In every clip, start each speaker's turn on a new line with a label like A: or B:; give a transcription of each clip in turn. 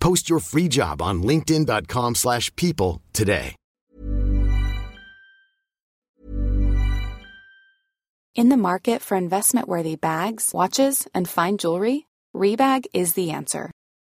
A: Post your free job on linkedin.com/people slash people today.
B: In the market for investment worthy bags, watches, and fine jewelry, Rebag is the answer.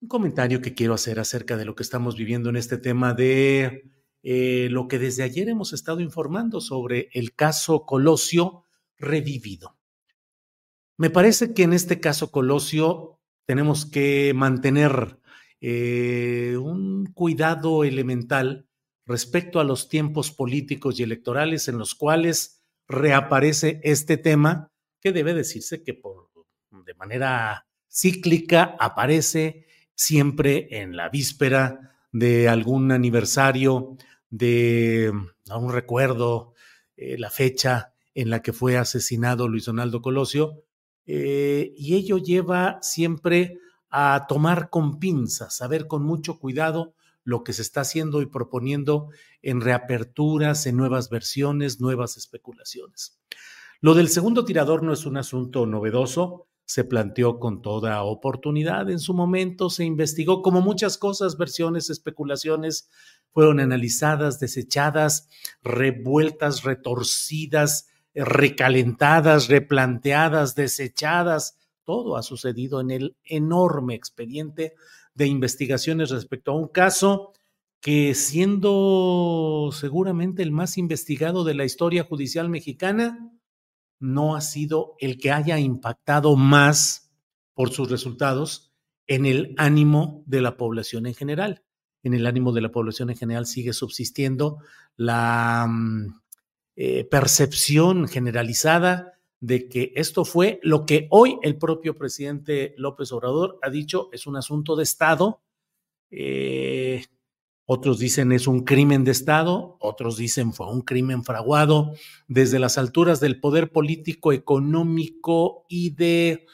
C: Un comentario que quiero hacer acerca de lo que estamos viviendo en este tema de eh, lo que desde ayer hemos estado informando sobre el caso Colosio revivido. Me parece que en este caso Colosio tenemos que mantener eh, un cuidado elemental respecto a los tiempos políticos y electorales en los cuales reaparece este tema que debe decirse que por, de manera cíclica aparece siempre en la víspera de algún aniversario, de un recuerdo, eh, la fecha en la que fue asesinado Luis Donaldo Colosio, eh, y ello lleva siempre a tomar con pinzas, a ver con mucho cuidado lo que se está haciendo y proponiendo en reaperturas, en nuevas versiones, nuevas especulaciones. Lo del segundo tirador no es un asunto novedoso, se planteó con toda oportunidad en su momento, se investigó como muchas cosas, versiones, especulaciones, fueron analizadas, desechadas, revueltas, retorcidas, recalentadas, replanteadas, desechadas. Todo ha sucedido en el enorme expediente de investigaciones respecto a un caso que siendo seguramente el más investigado de la historia judicial mexicana, no ha sido el que haya impactado más por sus resultados en el ánimo de la población en general. En el ánimo de la población en general sigue subsistiendo la mm, eh, percepción generalizada de que esto fue lo que hoy el propio presidente López Obrador ha dicho es un asunto de Estado. Eh, otros dicen es un crimen de Estado, otros dicen fue un crimen fraguado desde las alturas del poder político, económico y de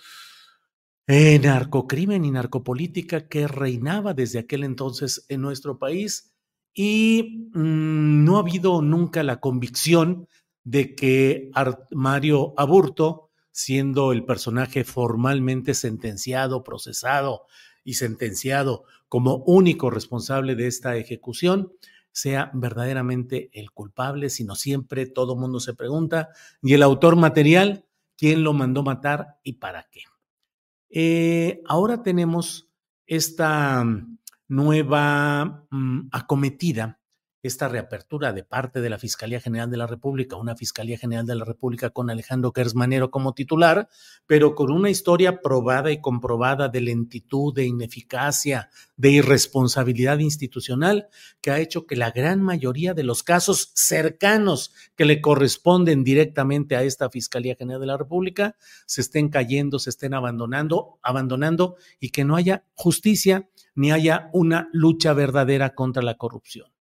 C: eh, narcocrimen y narcopolítica que reinaba desde aquel entonces en nuestro país. Y mmm, no ha habido nunca la convicción de que Mario Aburto, siendo el personaje formalmente sentenciado, procesado y sentenciado como único responsable de esta ejecución, sea verdaderamente el culpable, sino siempre todo mundo se pregunta, ¿y el autor material? ¿Quién lo mandó matar y para qué? Eh, ahora tenemos esta nueva mmm, acometida esta reapertura de parte de la Fiscalía General de la República, una Fiscalía General de la República con Alejandro Gersmanero como titular, pero con una historia probada y comprobada de lentitud, de ineficacia, de irresponsabilidad institucional, que ha hecho que la gran mayoría de los casos cercanos que le corresponden directamente a esta Fiscalía General de la República se estén cayendo, se estén abandonando, abandonando y que no haya justicia ni haya una lucha verdadera contra la corrupción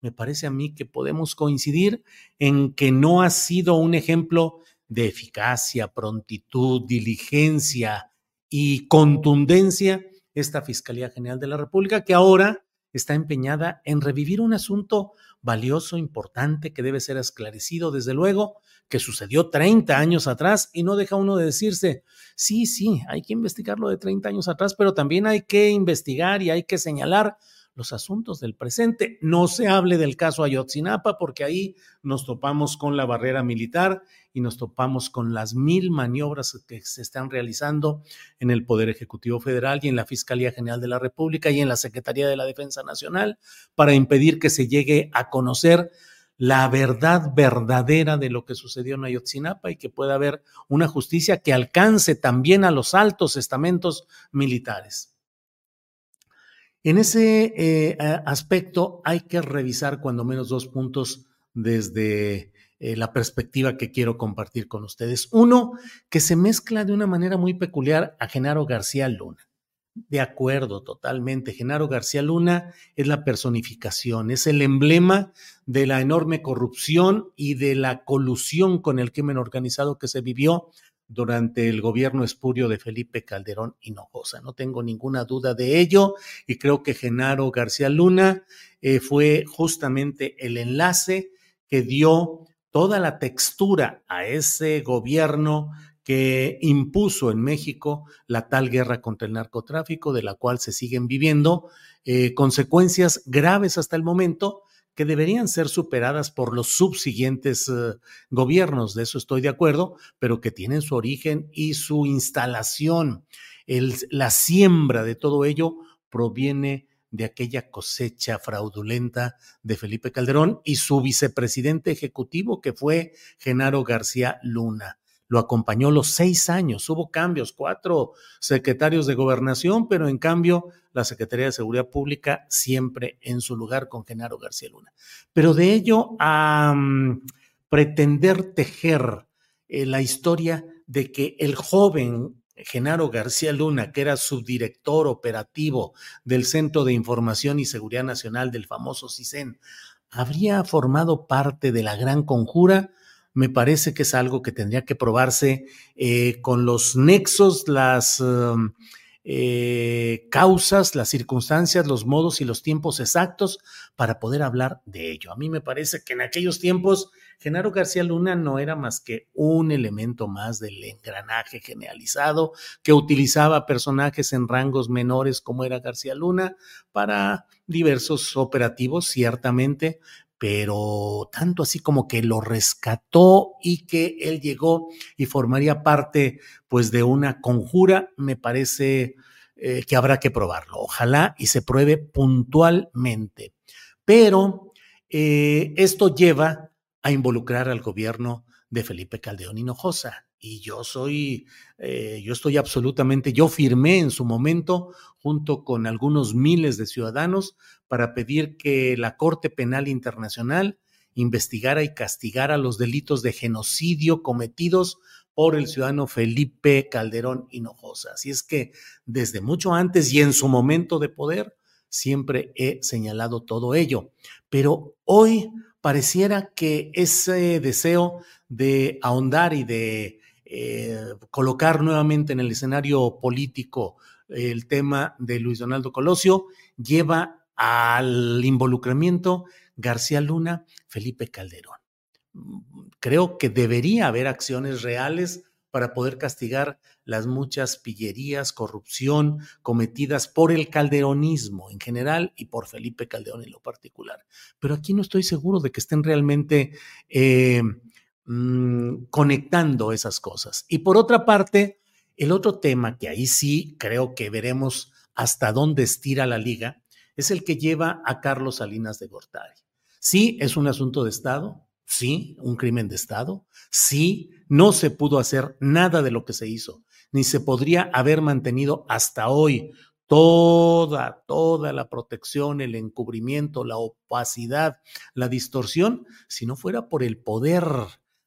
C: me parece a mí que podemos coincidir en que no ha sido un ejemplo de eficacia, prontitud, diligencia y contundencia esta Fiscalía General de la República, que ahora está empeñada en revivir un asunto valioso, importante, que debe ser esclarecido, desde luego, que sucedió 30 años atrás y no deja uno de decirse, sí, sí, hay que investigarlo de 30 años atrás, pero también hay que investigar y hay que señalar los asuntos del presente. No se hable del caso Ayotzinapa porque ahí nos topamos con la barrera militar y nos topamos con las mil maniobras que se están realizando en el Poder Ejecutivo Federal y en la Fiscalía General de la República y en la Secretaría de la Defensa Nacional para impedir que se llegue a conocer la verdad verdadera de lo que sucedió en Ayotzinapa y que pueda haber una justicia que alcance también a los altos estamentos militares. En ese eh, aspecto hay que revisar cuando menos dos puntos desde eh, la perspectiva que quiero compartir con ustedes. Uno, que se mezcla de una manera muy peculiar a Genaro García Luna. De acuerdo, totalmente. Genaro García Luna es la personificación, es el emblema de la enorme corrupción y de la colusión con el crimen organizado que se vivió durante el gobierno espurio de Felipe Calderón Hinojosa. No tengo ninguna duda de ello y creo que Genaro García Luna eh, fue justamente el enlace que dio toda la textura a ese gobierno que impuso en México la tal guerra contra el narcotráfico, de la cual se siguen viviendo eh, consecuencias graves hasta el momento, que deberían ser superadas por los subsiguientes eh, gobiernos, de eso estoy de acuerdo, pero que tienen su origen y su instalación. la siembra de todo ello proviene de aquella cosecha fraudulenta de Felipe Calderón y su vicepresidente ejecutivo, que fue Genaro García Luna lo acompañó los seis años. Hubo cambios, cuatro secretarios de gobernación, pero en cambio la Secretaría de Seguridad Pública siempre en su lugar con Genaro García Luna. Pero de ello a mm, pretender tejer eh, la historia de que el joven Genaro García Luna, que era subdirector operativo del Centro de Información y Seguridad Nacional del famoso CISEN, habría formado parte de la gran conjura, me parece que es algo que tendría que probarse eh, con los nexos, las um, eh, causas, las circunstancias, los modos y los tiempos exactos para poder hablar de ello. A mí me parece que en aquellos tiempos Genaro García Luna no era más que un elemento más del engranaje generalizado que utilizaba personajes en rangos menores como era García Luna para diversos operativos, ciertamente, pero tanto así como que lo rescató y que él llegó y formaría parte pues de una conjura, me parece eh, que habrá que probarlo. Ojalá y se pruebe puntualmente. Pero eh, esto lleva a involucrar al gobierno de Felipe Caldeón Hinojosa. Y yo soy, eh, yo estoy absolutamente, yo firmé en su momento junto con algunos miles de ciudadanos para pedir que la Corte Penal Internacional investigara y castigara los delitos de genocidio cometidos por el ciudadano Felipe Calderón Hinojosa. Así es que desde mucho antes y en su momento de poder, siempre he señalado todo ello. Pero hoy pareciera que ese deseo de ahondar y de eh, colocar nuevamente en el escenario político el tema de Luis Donaldo Colosio lleva al involucramiento García Luna, Felipe Calderón. Creo que debería haber acciones reales para poder castigar las muchas pillerías, corrupción cometidas por el calderonismo en general y por Felipe Calderón en lo particular. Pero aquí no estoy seguro de que estén realmente eh, mm, conectando esas cosas. Y por otra parte, el otro tema que ahí sí creo que veremos hasta dónde estira la liga es el que lleva a Carlos Salinas de Gortari. Sí, es un asunto de Estado, sí, un crimen de Estado, sí, no se pudo hacer nada de lo que se hizo, ni se podría haber mantenido hasta hoy toda, toda la protección, el encubrimiento, la opacidad, la distorsión, si no fuera por el poder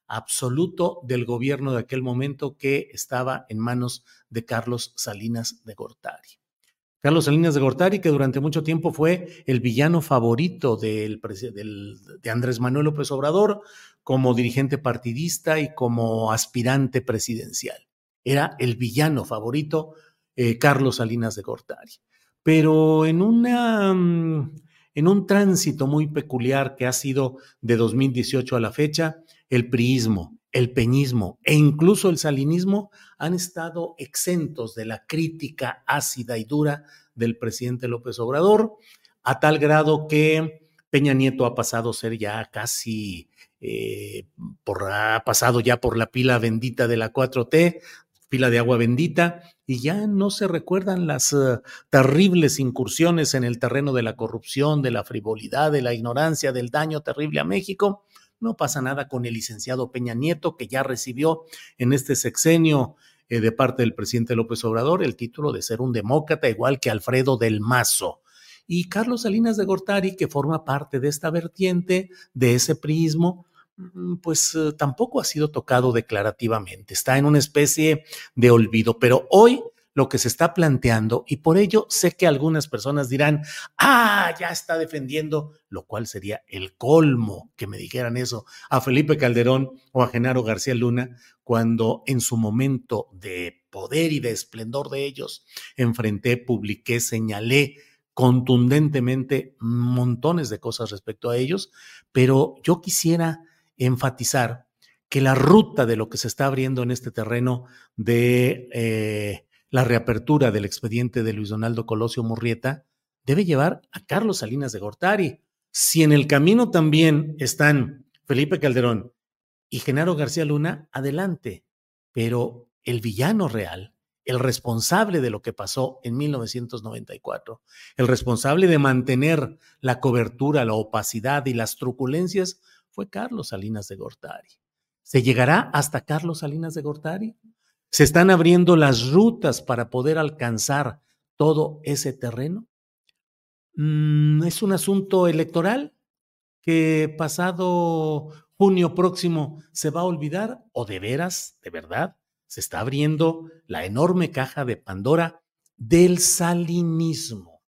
C: absoluto del gobierno de aquel momento que estaba en manos de Carlos Salinas de Gortari. Carlos Salinas de Gortari, que durante mucho tiempo fue el villano favorito de Andrés Manuel López Obrador como dirigente partidista y como aspirante presidencial. Era el villano favorito eh, Carlos Salinas de Gortari. Pero en mm, en un tránsito muy peculiar que ha sido de 2018 a la fecha, el priismo, el peñismo e incluso el salinismo han estado exentos de la crítica ácida y dura del presidente López Obrador, a tal grado que Peña Nieto ha pasado a ser ya casi, eh, por, ha pasado ya por la pila bendita de la 4T, pila de agua bendita, y ya no se recuerdan las eh, terribles incursiones en el terreno de la corrupción, de la frivolidad, de la ignorancia, del daño terrible a México. No pasa nada con el licenciado Peña Nieto, que ya recibió en este sexenio eh, de parte del presidente López Obrador el título de ser un demócrata, igual que Alfredo del Mazo. Y Carlos Salinas de Gortari, que forma parte de esta vertiente, de ese prismo, Mm, pues eh, tampoco ha sido tocado declarativamente, está en una especie de olvido, pero hoy lo que se está planteando, y por ello sé que algunas personas dirán, ah, ya está defendiendo, lo cual sería el colmo que me dijeran eso a Felipe Calderón o a Genaro García Luna, cuando en su momento de poder y de esplendor de ellos enfrenté, publiqué, señalé contundentemente montones de cosas respecto a ellos, pero yo quisiera enfatizar que la ruta de lo que se está abriendo en este terreno de eh, la reapertura del expediente de Luis Donaldo Colosio Murrieta debe llevar a Carlos Salinas de Gortari. Si en el camino también están Felipe Calderón y Genaro García Luna, adelante. Pero el villano real, el responsable de lo que pasó en 1994, el responsable de mantener la cobertura, la opacidad y las truculencias, fue Carlos Salinas de Gortari. ¿Se llegará hasta Carlos Salinas de Gortari? ¿Se están abriendo las rutas para poder alcanzar todo ese terreno? Mm, ¿Es un asunto electoral que pasado junio próximo se va a olvidar o de veras, de verdad, se está abriendo la enorme caja de Pandora del salinismo,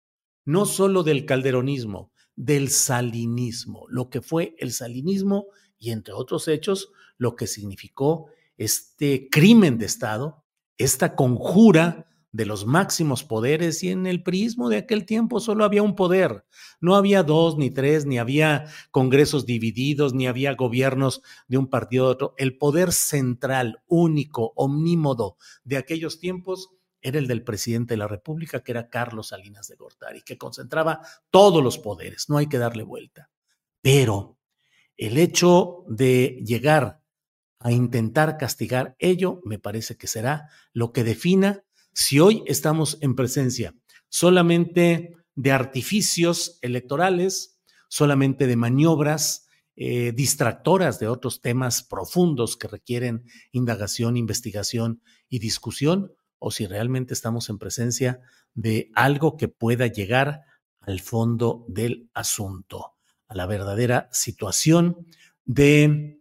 C: no solo del calderonismo, del salinismo, lo que fue el salinismo y entre otros hechos, lo que significó este crimen de Estado, esta conjura de los máximos poderes y en el prismo de aquel tiempo solo había un poder, no había dos ni tres, ni había congresos divididos, ni había gobiernos de un partido de otro. El poder central, único, omnímodo de aquellos tiempos era el del presidente de la República, que era Carlos Salinas de Gortari, que concentraba todos los poderes, no hay que darle vuelta. Pero el hecho de llegar a intentar castigar ello, me parece que será lo que defina si hoy estamos en presencia solamente de artificios electorales, solamente de maniobras eh, distractoras de otros temas profundos que requieren indagación, investigación y discusión, o si realmente estamos en presencia de algo que pueda llegar al fondo del asunto, a la verdadera situación de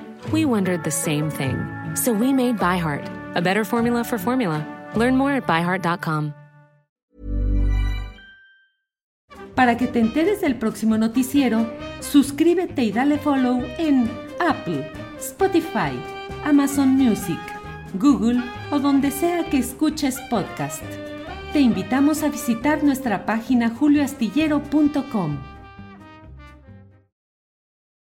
D: We wondered the same thing. So we made ByHeart, a better formula for formula. Learn more at byheart.com.
E: Para que te enteres del próximo noticiero, suscríbete y dale follow en Apple, Spotify, Amazon Music, Google o donde sea que escuches podcast. Te invitamos a visitar nuestra página julioastillero.com.